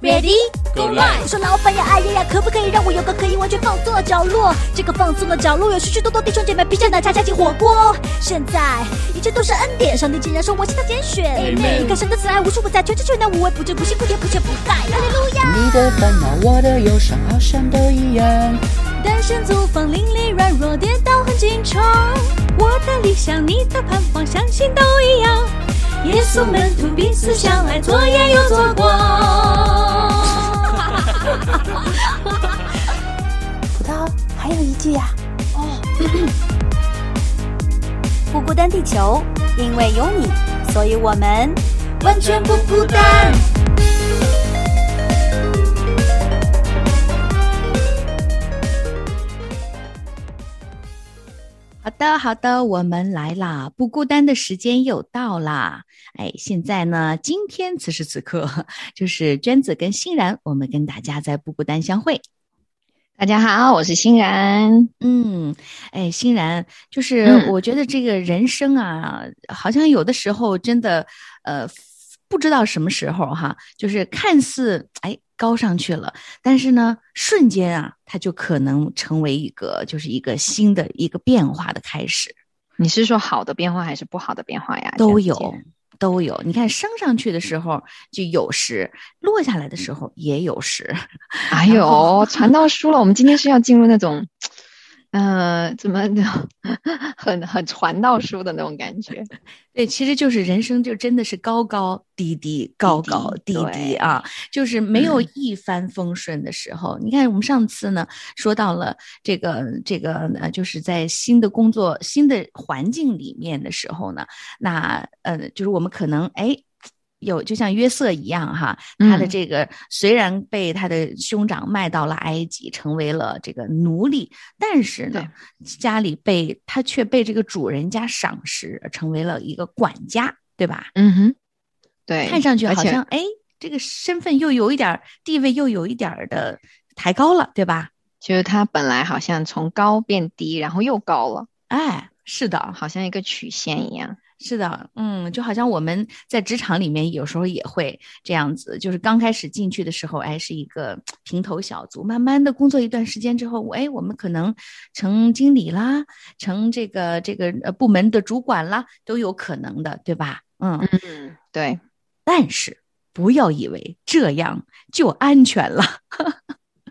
Ready Go live 我说老板呀，哎呀呀，可不可以让我有个可以完全放松的角落？这个放松的角落有许许多多弟兄姐妹披着奶茶，加进火锅。现在一切都是恩典，上帝竟然说我是他拣选。Amen 你看神的慈爱无处不在，全知全能，无微不至，不辛不甜，不缺不败。哈利路亚。你的烦恼，我的忧伤，好像都一样。单身租房，邻里软弱，跌倒很紧张。我的理想，你的盼望，相信都一样。耶稣门徒彼此相爱，左眼又左光。葡萄还有一句呀、哦 不孤单，地球，因为有你，所以我们完全不孤单。的，好的，我们来啦！不孤单的时间又到啦！哎，现在呢，今天此时此刻，就是娟子跟欣然，我们跟大家在不孤单相会。大家好，我是欣然。嗯，哎，欣然，就是嗯我觉得这个人生啊，好像有的时候真的，呃，不知道什么时候哈，就是看似哎高上去了，但是呢，瞬间啊，它就可能成为一个就是一个新的一个变化的开始。你是说好的变化还是不好的变化呀？都有都有。你看，升上去的时候就有时，落下来的时候也有时。哎呦，传道书了，我们今天是要进入那种，呃，怎么 很很传道书的那种感觉。对，其实就是人生，就真的是高高低低，高高低低啊，就是没有嗯一帆风顺的时候。你看，我们上次呢说到了这个这个呃，就是在新的工作、新的环境里面的时候呢，那呃，就是我们可能哎。有，就像约瑟一样哈，他的嗯这个虽然被他的兄长卖到了埃及，成为了这个奴隶，但是呢，家里被他却被这个主人家赏识，成为了一个管家，对吧？嗯哼，对，看上去好像哎，这个身份又有一点地位，又有一点的抬高了，对吧？就是他本来好像从高变低，然后又高了，哎，是的，好像一个曲线一样。是的，嗯，就好像我们在职场里面有时候也会这样子，就是刚开始进去的时候，哎，是一个平头小卒，慢慢的工作一段时间之后，哎，我们可能成经理啦，成这个这个呃部门的主管啦，都有可能的，对吧？嗯，嗯，对，但是不要以为这样就安全了，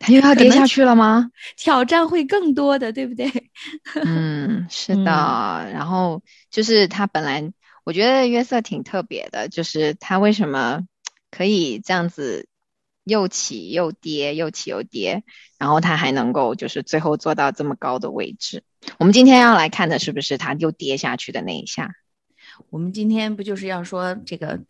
他又要跌下去了吗？挑战会更多的，对不对？嗯，是嗯的。然后就是他本来，我觉得约瑟挺特别的，就是他为什么可以这样子又起又跌，又起又跌，然后他还能够就是最后做到这么高的位置。我们今天要来看的是不是他又跌下去的那一下？我们今天不就是要说这个，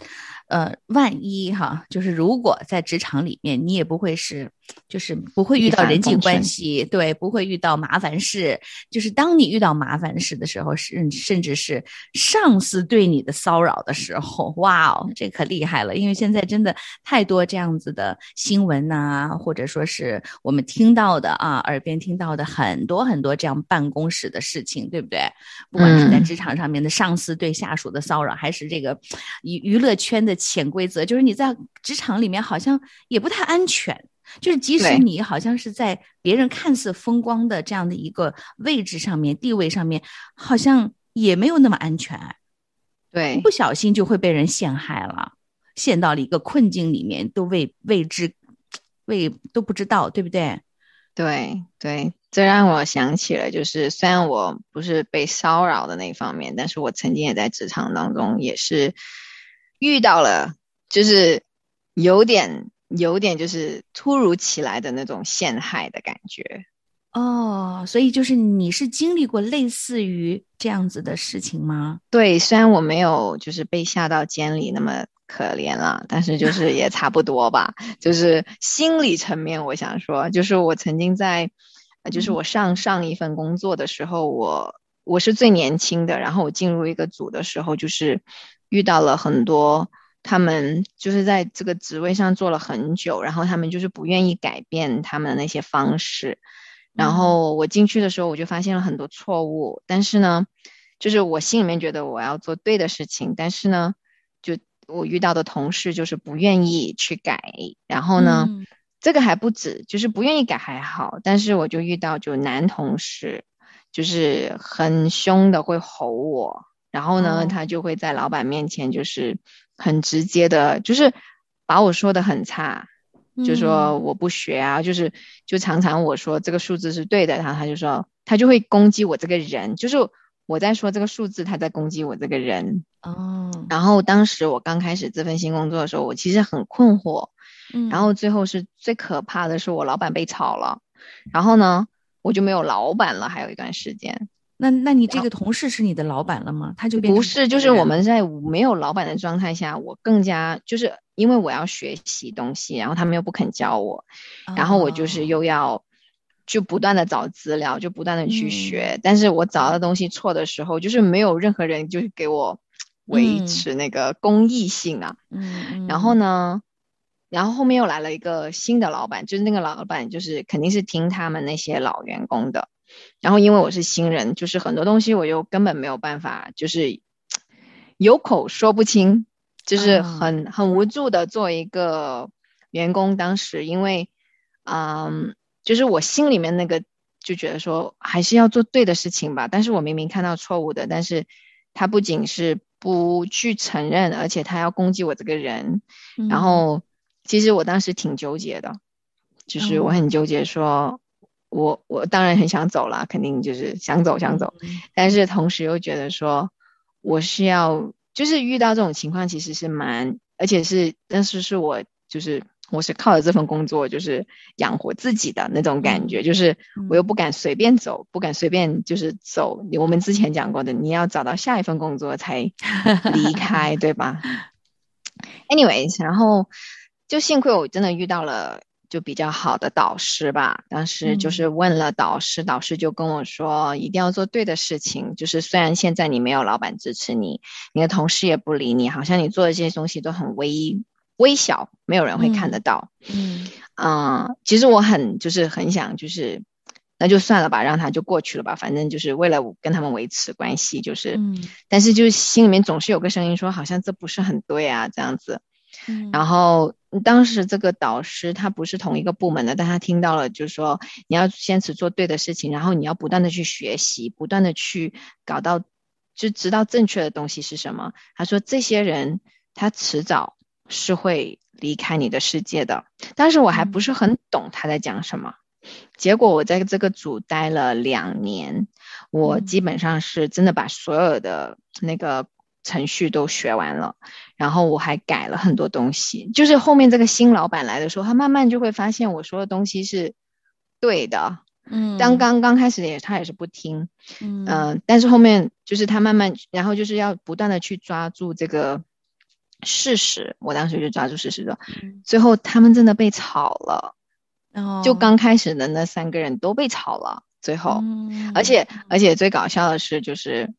呃，万一哈，就是如果在职场里面，你也不会是，就是不会遇到人际关系，对，不会遇到麻烦事。就是当你遇到麻烦事的时候，甚甚至是上司对你的骚扰的时候，哇哦，这可厉害了！因为现在真的太多这样子的新闻呐、或者说是我们听到的啊，耳边听到的很多很多这样办公室的事情，对不对？不管是在嗯职场上面的上司对下属的骚扰，还是这个娱娱乐圈的潜规则，就是你在职场里面好像也不太安全。就是即使你好像是在别人看似风光的这样的一个位置上面、地位上面，好像也没有那么安全，对。不小心就会被人陷害了，陷到了一个困境里面，都未未知未都不知道，对不对？对对，这让我想起了，就是虽然我不是被骚扰的那一方面，但是我曾经也在职场当中也是遇到了，就是有点有点就是突如其来的那种陷害的感觉。哦，所以就是你是经历过类似于这样子的事情吗？对，虽然我没有就是被下到监里那么可怜了，但是就是也差不多吧。就是心理层面，我想说，就是我曾经在，呃就是我上上一份工作的时候，我我是最年轻的，然后我进入一个组的时候，就是遇到了很多。他们就是在这个职位上做了很久，然后他们就是不愿意改变他们的那些方式。然后我进去的时候，我就发现了很多错误，但是呢，就是我心里面觉得我要做对的事情，但是呢，就我遇到的同事就是不愿意去改，然后呢，嗯。这个还不止，就是不愿意改还好，但是我就遇到就男同事，就是很凶的会吼我，然后呢，哦。他就会在老板面前就是很直接的，就是把我说的很差，就说嗯我不学啊，就是就常常我说这个数字是对的，然后他就说他就会攻击我这个人，就是我在说这个数字，他在攻击我这个人。哦，然后当时我刚开始这份新工作的时候，我其实很困惑，嗯然后最后是最可怕的是我老板被炒了，然后呢我就没有老板了，还有一段时间。那那你这个同事是你的老板了吗？他就不是，就是我们在没有老板的状态下，我更加就是因为我要学习东西，然后他们又不肯教我，然后我就是哦又要就不断的找资料，就不断的嗯去学，但是我找到东西错的时候，就是没有任何人就是给我维嗯持那个公益性啊。嗯，嗯然后呢，然后后面又来了一个新的老板，就是那个老板就是肯定是听他们那些老员工的。然后因为我是新人，就是很多东西我又根本没有办法，就是 有口说不清，就是啊。很很无助的做一个员工。当时因为，嗯，就是我心里面那个就觉得说还是要做对的事情吧，但是我明明看到错误的，但是他不仅是不去承认，而且他要攻击我这个人，然嗯。后其实我当时挺纠结的，就是我哦。很纠结说，我我当然很想走了，肯定就是想走想走，嗯但是同时又觉得说，我是要就是遇到这种情况其实是蛮，而且是但是是我就是我是靠着这份工作就是养活自己的那种感觉，就是我又不敢随便走，不敢随便就是走。我们之前讲过的，你要找到下一份工作才 离开，对吧？Anyways，然后就幸亏我真的遇到了就比较好的导师吧。当时就是问了导师，导师就跟我说，一定要做对的事情。就是虽然现在你没有老板支持你，你的同事也不理你，好像你做的这些东西都很微微小，没有人会看得到。嗯嗯，其实我很就是很想就是，那就算了吧，让他就过去了吧，反正就是为了跟他们维持关系，就是，嗯但是就是心里面总是有个声音说，好像这不是很对啊，这样子。嗯然后当时这个导师他不是同一个部门的，但他听到了，就是说你要坚持做对的事情，然后你要不断的去学习，不断的去搞到，就知道正确的东西是什么。他说这些人他迟早是会离开你的世界的，但是我还不是很懂他在讲什么。结果我在这个组待了两年，我嗯基本上是真的把所有的那个程序都学完了，然后我还改了很多东西。就是后面这个新老板来的时候，他慢慢就会发现我说的东西是对的。嗯，刚刚刚开始也他也是不听，嗯嗯、但是后面就是他慢慢，然后就是要不断的去抓住这个事实。我当时就抓住事实的，嗯最后他们真的被炒了，哦就刚开始的那三个人都被炒了，最后。嗯而且而且最搞笑的是，就是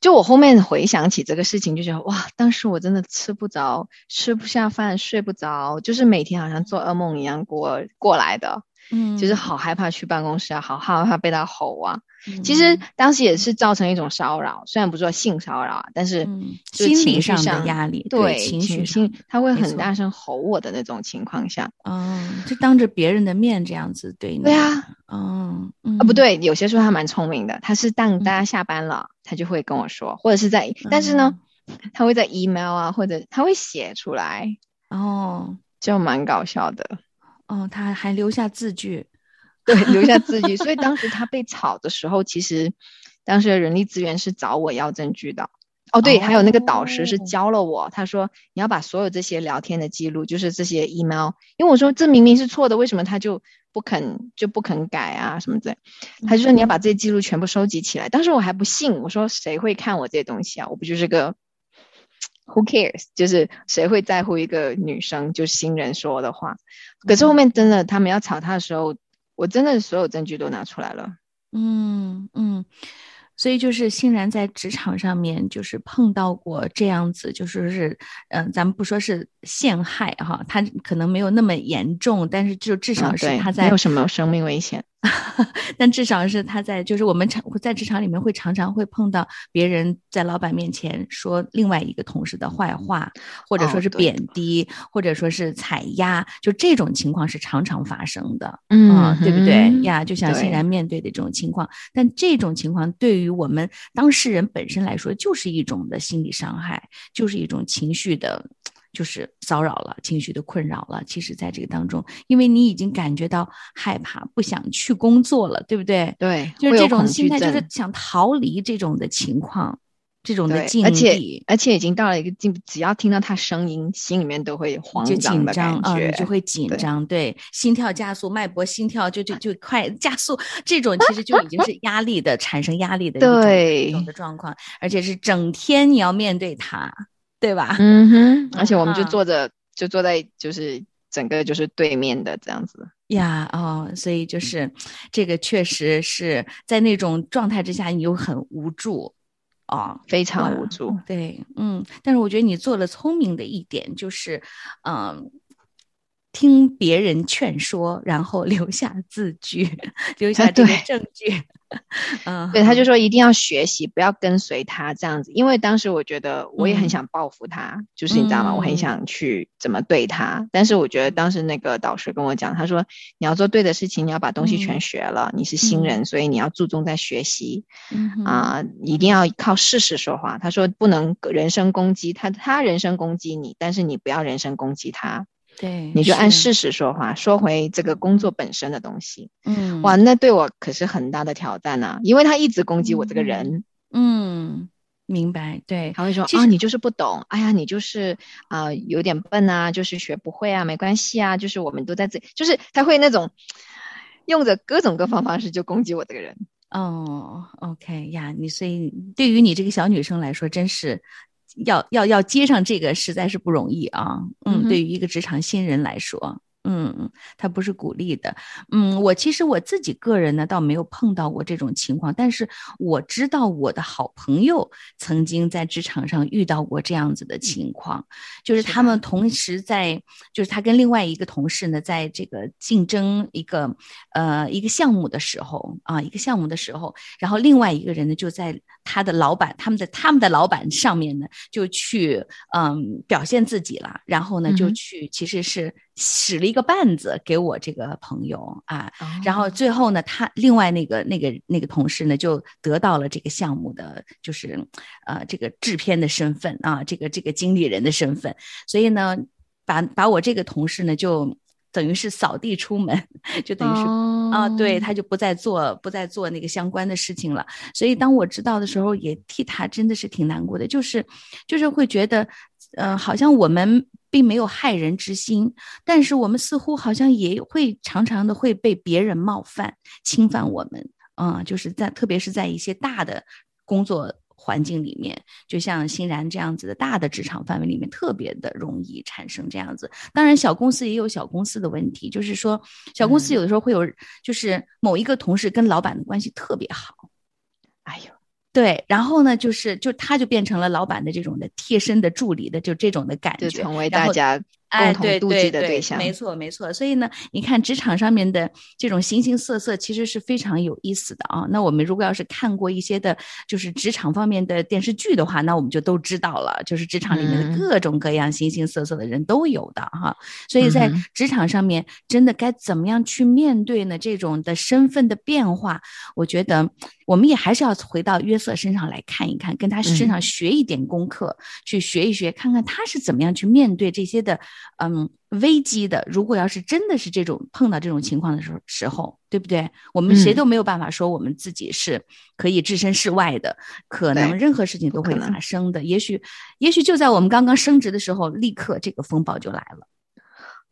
就我后面回想起这个事情，就觉得哇，当时我真的吃不着，吃不下饭，睡不着，就是每天好像做噩梦一样过过来的，嗯。就是好害怕去办公室啊，好害怕被他吼啊。嗯其实当时也是造成一种骚扰，虽然不是说性骚扰啊，但是心绪上的压力对情绪他会很大声吼我的那种情况下，哦，就当着别人的面这样子对你。对啊，哦嗯。啊，不对，有些时候他蛮聪明的，他是当大家下班了，他就会跟我说，或者是在，但是呢，他会在 email 啊，或者他会写出来，哦。就蛮搞笑的，哦，他还留下字据。对，留下字据。所以当时他被炒的时候，其实当时的人力资源是找我要证据的。哦，对，还有那个导师是哦。教了我，他说你要把所有这些聊天的记录，就是这些 email，因为我说这明明是错的，为什么他就不肯就不肯改啊什么的？他就说你要把这些记录全部收集起来。当时我还不信，我说谁会看我这些东西啊？我不就是个 who cares？就是谁会在乎一个女生就新人说的话？可是后面真的他们要吵他的时候，我真的所有证据都拿出来了。嗯嗯，所以就是欣然在职场上面就是碰到过这样子，就是是嗯、咱们不说是陷害哈，他可能没有那么严重，但是就至啊少是他在、没有什么生命危险。但至少是他在，就是我们常在职场里面会常常会碰到别人在老板面前说另外一个同事的坏话，或者说是贬低，或者说是踩压，就这种情况是常常发生的，嗯，对不对呀？就像欣然面对的这种情况，但这种情况对于我们当事人本身来说，就是一种的心理伤害，就是一种情绪的。就是骚扰了，情绪的困扰了。其实，在这个当中，因为你已经感觉到害怕，不想去工作了，对不对？对，就是这种心态，就是想逃离这种的情况，这种的境地。而且，而且已经到了一个境，只要听到他声音，心里面都会慌张的感觉，就会紧张，对，心跳加速，脉搏心跳就就就快加速。这种其实就已经是压力的产生压力的一种的状况，而且是整天你要面对他。对吧？嗯哼，而且我们就坐着，就坐在就是整个就是对面的这样子呀。哦，所以就是这个确实是在那种状态之下，你又很无助哦，非常无助。对，嗯，但是我觉得你做了聪明的一点就是，嗯。听别人劝说，然后留下字据，留下这个证据。嗯，对，他就说一定要学习，不要跟随他这样子。因为当时我觉得我也很想报复他，就是你知道吗？我很想去怎么对他。但是我觉得当时那个导师跟我讲，他说你要做对的事情，你要把东西全学了。你是新人，所以你要注重在学习。啊，一定要靠事实说话。他说不能人身攻击他，他人身攻击你，但是你不要人身攻击他。对，你就按事实说话，说回这个工作本身的东西。嗯，哇，那对我可是很大的挑战呐，因为他一直攻击我这个人。嗯，明白。对，他会说啊，你就是不懂，哎呀，你就是啊，有点笨啊，就是学不会啊，没关系啊，就是我们都在这，就是他会那种用着各种各方方式就攻击我这个人。哦，OK 呀，你所以对于你这个小女生来说，真是。要要要接上这个实在是不容易啊，嗯，对于一个职场新人来说。嗯，他不是鼓励的。嗯，我其实我自己个人呢，倒没有碰到过这种情况，但是我知道我的好朋友曾经在职场上遇到过这样子的情况，就是他们同时在，就是他跟另外一个同事呢，在这个竞争一个呃一个项目的时候啊，一个项目的时候，然后另外一个人呢就在他的老板，他们的他们的老板上面呢就去嗯表现自己了，然后呢就去其实是。使了一个绊子给我这个朋友啊，然后最后呢，他另外那个那个那个同事呢，就得到了这个项目的就是呃这个制片的身份啊，这个这个经理人的身份，所以呢，把把我这个同事呢，就等于是扫地出门，就等于是啊，对他就不再做不再做那个相关的事情了。所以当我知道的时候，也替他真的是挺难过的，就是就是会觉得，嗯，好像我们。并没有害人之心，但是我们似乎好像也会常常的会被别人冒犯、侵犯我们，嗯，就是在特别是在一些大的工作环境里面，就像欣然这样子的大的职场范围里面，特别的容易产生这样子。当然，小公司也有小公司的问题，就是说小公司有的时候会有，就是某一个同事跟老板的关系特别好，哎呦。对，然后呢，就是就他就变成了老板的这种的贴身的助理的，就这种的感觉，就成为大家。哎，对对对，没错没错。所以呢，你看职场上面的这种形形色色，其实是非常有意思的啊。那我们如果要是看过一些的，就是职场方面的电视剧的话，那我们就都知道了，就是职场里面的各种各样形形色色的人都有的哈。所以在职场上面，真的该怎么样去面对呢？这种的身份的变化，我觉得我们也还是要回到约瑟身上来看一看，跟他身上学一点功课，去学一学，看看他是怎么样去面对这些的。嗯，危机的，如果要是真的是这种碰到这种情况的时候时候，对不对？我们谁都没有办法说我们自己是可以置身事外的，可能任何事情都会发生的。也许，也许就在我们刚刚升职的时候，立刻这个风暴就来了。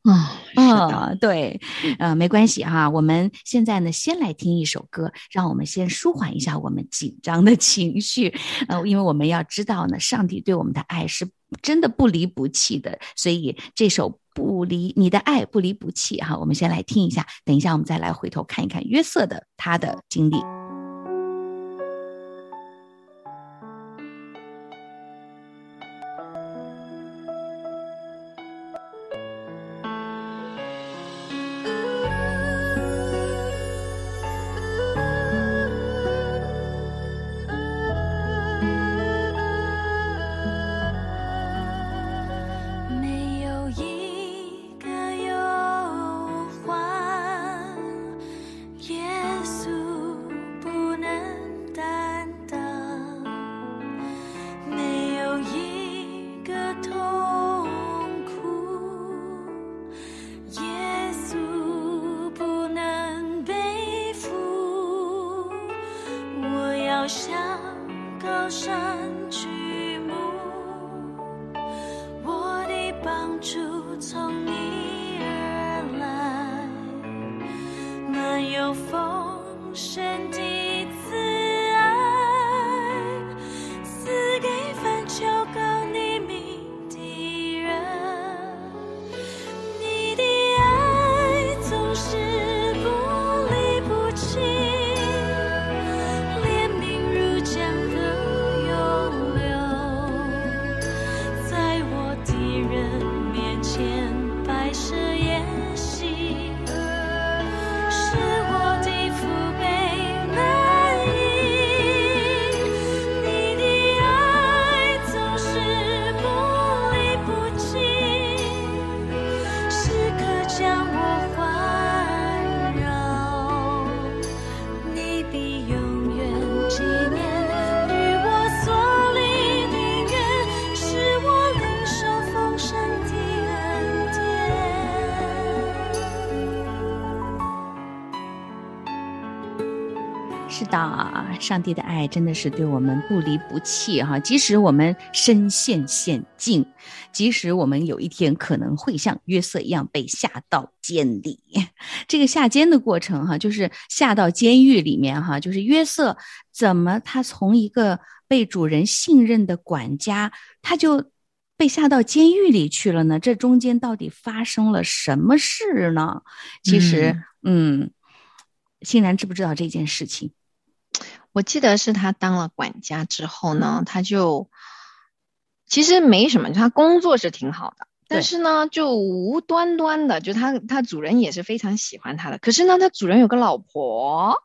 啊啊，对，呃，没关系哈。我们现在呢，先来听一首歌，让我们先舒缓一下我们紧张的情绪。呃，因为我们要知道呢，上帝对我们的爱是真的不离不弃的，所以这首《不离你的爱不离不弃》哈，我们先来听一下。等一下，我们再来回头看一看约瑟的他的经历。像高山。上帝的爱真的是对我们不离不弃哈，即使我们身陷险境，即使我们有一天可能会像约瑟一样被下到监里，这个下监的过程哈，就是下到监狱里面哈，就是约瑟怎么他从一个被主人信任的管家，他就被下到监狱里去了呢？这中间到底发生了什么事呢？其实，嗯，欣然知不知道这件事情？我记得是他当了管家之后呢，他就其实没什么，他工作是挺好的，但是呢，就无端端的，就他他主人也是非常喜欢他的，可是呢，他主人有个老婆，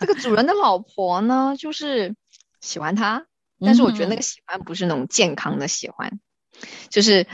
这个主人的老婆呢，就是喜欢他，但是我觉得那嗯。个喜欢不是那种健康的喜欢，就是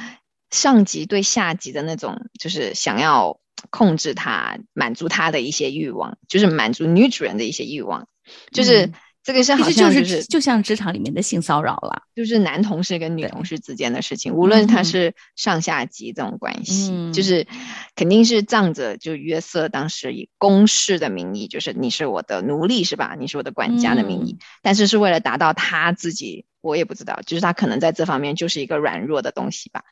上级对下级的那种，就是想要控制他，满足他的一些欲望，就是满足女主人的一些欲望，就是、嗯这个是好像就是是就像职场里面的性骚扰了。就是男同事跟女同事之间的事情，无论他嗯是上下级这种关系，嗯就是肯定是仗着就约瑟当时以公事的名义，就是你是我的奴隶是吧？你是我的管家的名义，嗯但是是为了达到他自己，我也不知道，就是他可能在这方面就是一个软弱的东西吧。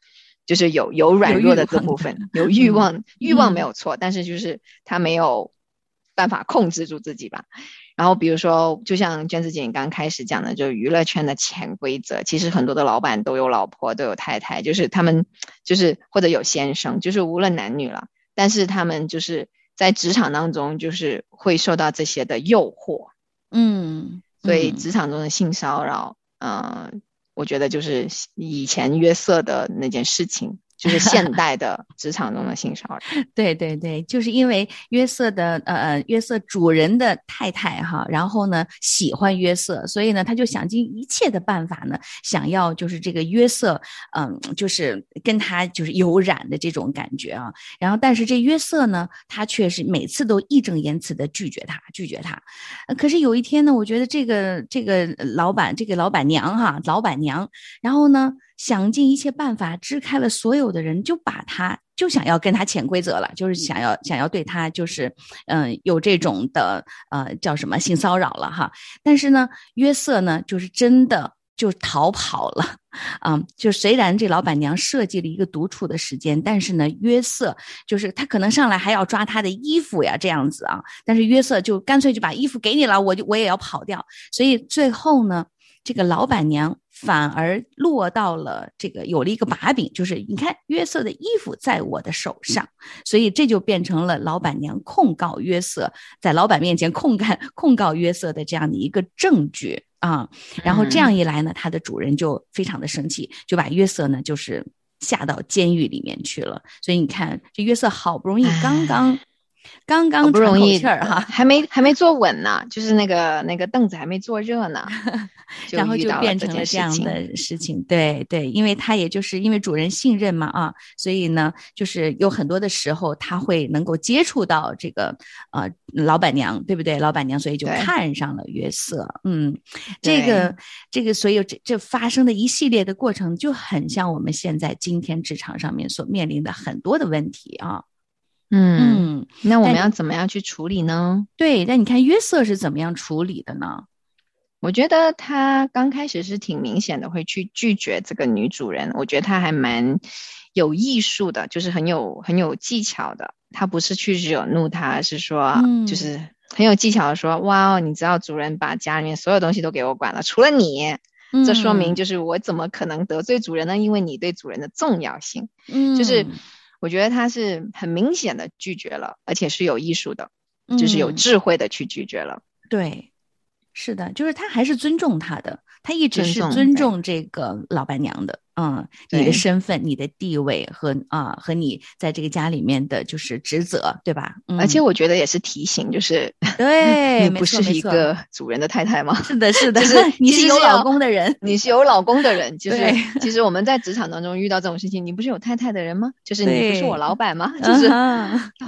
就是有有软弱的这部分，有欲嗯望，欲望没嗯有错，但是就是他没有办法控制住自己吧。然后比如说，就像娟子姐你刚开始讲的，就是娱乐圈的潜规则，其实很多的老板都有老婆，都有太太，就是他们就是或者有先生，就是无论男女了，但是他们就是在职场当中就是会受到这些的诱惑，嗯，所以嗯。职场中的性骚扰，嗯、我觉得就是以前约瑟的那件事情，就是现代的职场中的性骚扰。对对对，就是因为约瑟的呃约瑟主人的太太哈，然后呢喜欢约瑟，所以呢他就想尽一切的办法呢，想要就是这个约瑟，嗯，就是跟他就是有染的这种感觉啊。然后但是这约瑟呢，他却是每次都义正言辞的拒绝他，拒绝他。可是有一天呢，我觉得这个这个老板这个老板娘哈，老板娘，然后呢想尽一切办法支开了所有的人，就把他就想要跟他潜规则了，就是想要想要对他就是嗯、有这种的呃叫什么性骚扰了哈。但是呢，约瑟呢就是真的就逃跑了。啊、就虽然这老板娘设计了一个独处的时间，但是呢，约瑟就是他可能上来还要抓他的衣服呀，这样子啊。但是约瑟就干脆就把衣服给你了，我就我也要跑掉。所以最后呢，这个老板娘反而落到了这个有了一个把柄，就是你看约瑟的衣服在我的手上，所以这就变成了老板娘控告约瑟，在老板面前控告控告约瑟的这样的一个证据啊。然后这样一来呢，他的主人就非常的生气，就把约瑟呢就是下到监狱里面去了。所以你看，这约瑟好不容易刚刚刚刚不容易气儿哈，还没 还没坐稳呢，就是那个那个凳子还没坐热呢，然后就变成了。这样的事情，对对，因为他也就是因为主人信任嘛啊，所以呢，就是有很多的时候他会能够接触到这个呃老板娘，对不对？老板娘，所以就看上了约瑟，嗯，这个这个，所以这这发生的一系列的过程就很像我们现在今天职场上面所面临的很多的问题啊，嗯，嗯，那我们要怎么样去处理呢？对，但你看约瑟是怎么样处理的呢？我觉得他刚开始是挺明显的，会去拒绝这个女主人。我觉得他还蛮有艺术的，就是很有很有技巧的。他不是去惹怒他，而是说，嗯就是很有技巧的说，哇哦，你知道主人把家里面所有东西都给我管了，除了你，这说明就是我怎么可能得罪主人呢？因为你对主人的重要性，嗯，就是我觉得他是很明显的拒绝了，而且是有艺术的，就是有嗯智慧的去拒绝了。对，是的，就是他还是尊重他的，他一直是尊重这个老板娘的，嗯，你的身份、你的地位和啊和你在这个家里面的就是职责，对吧？嗯、而且我觉得也是提醒，就是对，你没不是一个主人的太太吗？是的，是的，就是你是有老公的人，你是有老公的人，就是其实我们在职场当中遇到这种事情，你不是有太太的人吗？就是你不是我老板吗？就是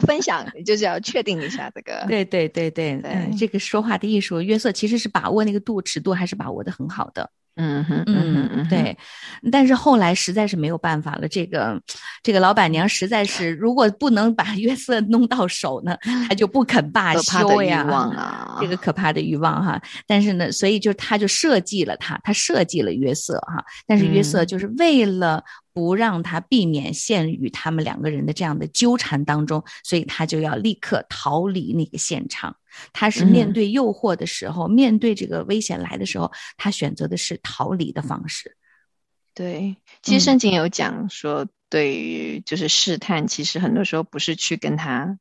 分享，就是要确定一下这个。对对对对这个说话的艺术，约瑟其实是把握那个度尺度，还是把握的很好的。嗯哼，嗯哼，嗯对，但是后来实在是没有办法了，这个这个老板娘实在是，如果不能把约瑟弄到手呢，她就不肯罢休呀。的欲望啊，这个可怕的欲望哈，但是呢，所以就他就设计了他，他设计了约瑟哈，但是约瑟嗯就是为了不让他避免陷于他们两个人的这样的纠缠当中，所以他就要立刻逃离那个现场。他是面嗯对诱惑的时候，面对这个危险来的时候，他选择的是逃离的方式。对，其实嗯圣经有讲说，对于就是试探，其实很多时候不是去跟他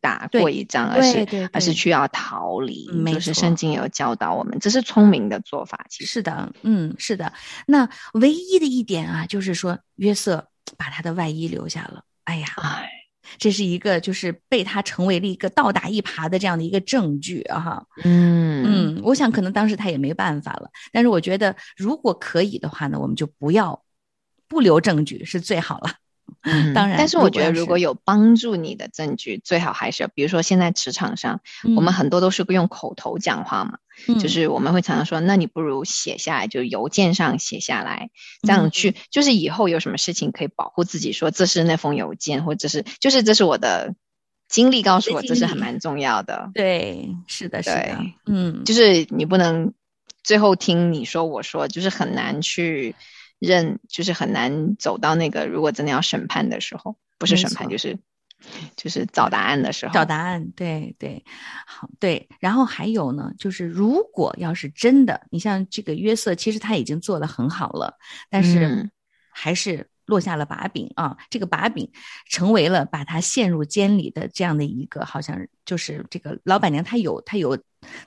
打过一仗，而是而是去要逃离。就是圣经有教导我们，这是聪明的做法。其实，是的，嗯，是的。那唯一的一点啊，就是说约瑟把他的外衣留下了。哎呀，哎，这是一个就是被他成为了一个倒打一耙的这样的一个证据啊哈。嗯嗯，我想可能当时他也没办法了，但是我觉得如果可以的话呢，我们就不要不留证据是最好了。嗯。当然但是我觉得如果有帮助你的证据，最好还是比如说现在职场上，我们嗯。很多都是用口头讲话嘛，嗯。就是我们会常常说，那你不如写下来，就邮件上写下来，这样嗯。去，就是以后有什么事情可以保护自己，说这是那封邮件，或者是就是这是我的经历告诉我，这是还蛮重要的。对，是的，是的，嗯，就是你不能最后听你说我说，就是很难去认，就是很难走到那个如果真的要审判的时候，不是审判就是就是找答案的时候。找答案，对对，好对。然后还有呢，就是如果要是真的，你像这个约瑟，其实他已经做的很好了，但是嗯还是落下了把柄啊。这个把柄成为了把他陷入监里的这样的一个，好像就是这个老板娘，她有她有。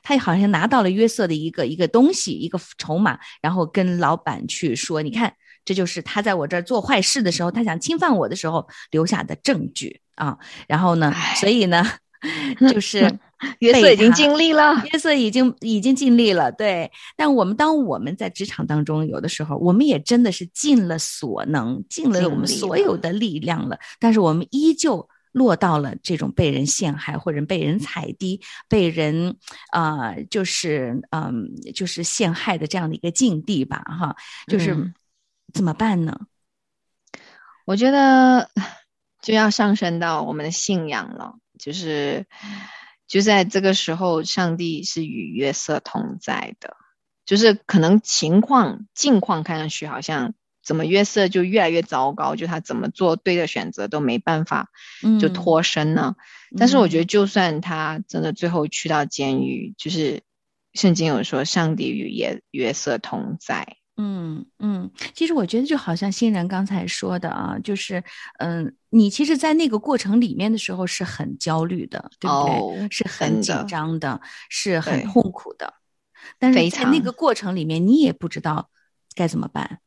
她好像拿到了约瑟的一个一个东西，一个筹码，然后跟老板去说：“你看，这就是他在我这儿做坏事的时候，他想侵犯我的时候留下的证据啊。”然后呢，所以呢，就是 约瑟已经尽力了。约瑟已经已经尽力了，对。但我们当我们在职场当中，有的时候我们也真的是尽了所能，尽了我们所有的力量了，但是我们依旧落到了这种被人陷害或者被人踩低、被人啊、呃就是嗯、就是陷害的这样的一个境地吧，哈，就是、嗯怎么办呢？我觉得 就要上升到我们的信仰了，就是就在这个时候，上帝是与约瑟同在的，就是可能情况境况看上去好像怎么约瑟就越来越糟糕，就他怎么做对的选择都没办法就嗯脱身呢？但是我觉嗯得，就算他真的最后去到监狱，就是圣经有说上帝与约约瑟同在，嗯嗯，其实我觉得就好像欣然刚才说的啊，就是嗯，你其实，在那个过程里面的时候是很焦虑的，对不对？哦是很紧张的，是很痛苦的。但是在那个过程里面，你也不知道该怎么办。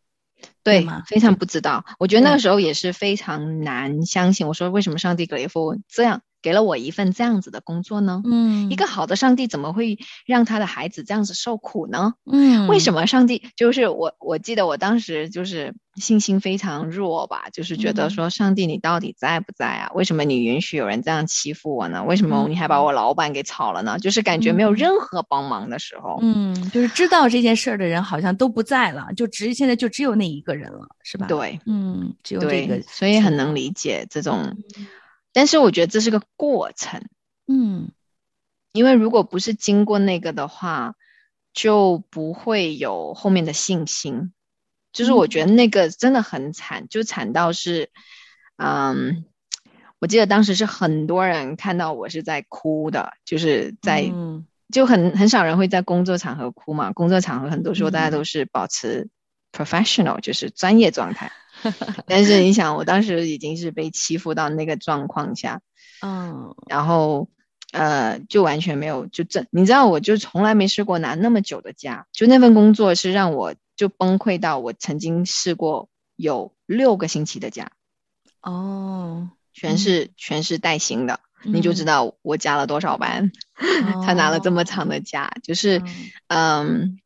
对吗，非常不知道。我觉得那个时候也是非常难相信。我说，为什么上帝给了一副这样给了我一份这样子的工作呢？嗯一个好的上帝怎么会让他的孩子这样子受苦呢？嗯，为什么上帝就是我？我记得我当时就是信心非常弱吧，就是觉得嗯说，上帝你到底在不在啊？为什么你允许有人这样欺负我呢？为什么你还把我老板给炒了呢？就是感觉没有嗯任何帮忙的时候。嗯，就是知道这件事儿的人好像都不在了，就只现在就只有那一个人了，是吧？，对嗯，只有这个，，所以很能理解这种，但是我觉得这是个过程。嗯因为如果不是经过那个的话，就不会有后面的信心。就是我觉得那个真的很惨，就惨到是，嗯，我记得当时是很多人看到我是在哭的，就是在。就很很少人会在工作场合哭嘛，工作场合很多时候大家都是保持 professional，就是专业状态。但是你想，我当时已经是被欺负到那个状况下，嗯，然后呃，就完全没有就这，你知道，我就从来没试过拿那么久的假，就那份工作是让我就崩溃到我曾经试过有六个星期的假，哦，全是全是带薪的。你就知道我加了多少班，他拿了这么长的假，就是，嗯，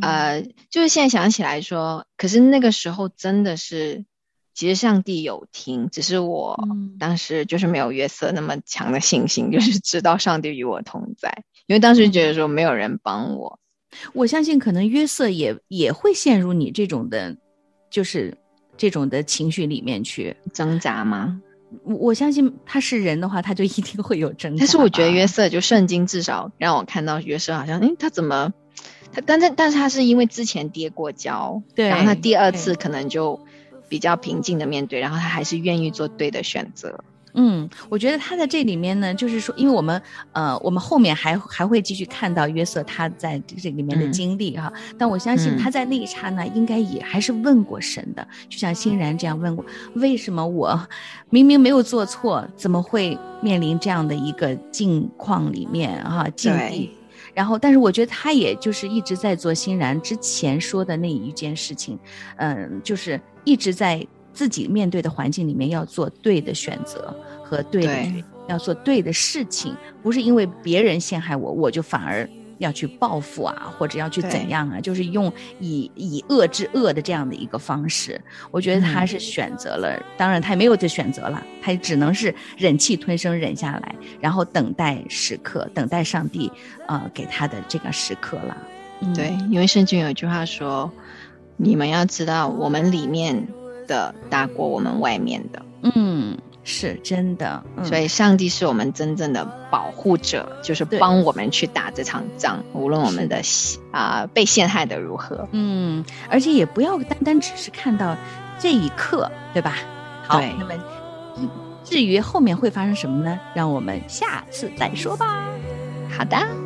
呃，就是现在想起来说，可是那个时候真的是，其实上帝有听，只是我当时就是没有约瑟那么强的信心，就是知道上帝与我同在，因为当时觉得说没有人帮我，我相信可能约瑟也也会陷入你这种的，就是这种的情绪里面去。挣扎吗？我我相信他是人的话，他就一定会有挣扎。但是我觉得约瑟就圣经至少让我看到约瑟好像，哎，他怎么，他但是但是他是因为之前跌过跤，对，然后他第二次可能就比较平静的面对，然后他还是愿意做对的选择。嗯，我觉得他在这里面呢，就是说，因为我们呃，我们后面还还会继续看到约瑟他在这里面的经历哈。但我相信他在那一刹那应该也还是问过神的，就像欣然这样问过：为什么我明明没有做错，怎么会面临这样的一个境况里面哈境地？然后，但是我觉得他也就是一直在做欣然之前说的那一件事情，嗯，就是一直在。自己面对的环境里面要做对的选择和对的，要做对的事情，不是因为别人陷害我，我就反而要去报复啊，或者要去怎样啊，就是用以以恶制恶的这样的一个方式。我觉得他是选择了，当然他也没有这选择了，他只能是忍气吞声忍下来，然后等待时刻，等待上帝呃给他的这个时刻了。对，因为圣经有一句话说：“你们要知道，我们里面。”的大过我们外面的，嗯，是真的，所以上帝是我们真正的保护者，就是帮我们去打这场仗，无论我们的啊被陷害的如何，嗯，而且也不要单单只是看到这一刻，对吧？好，那么至于后面会发生什么呢？让我们下次再说吧。好的。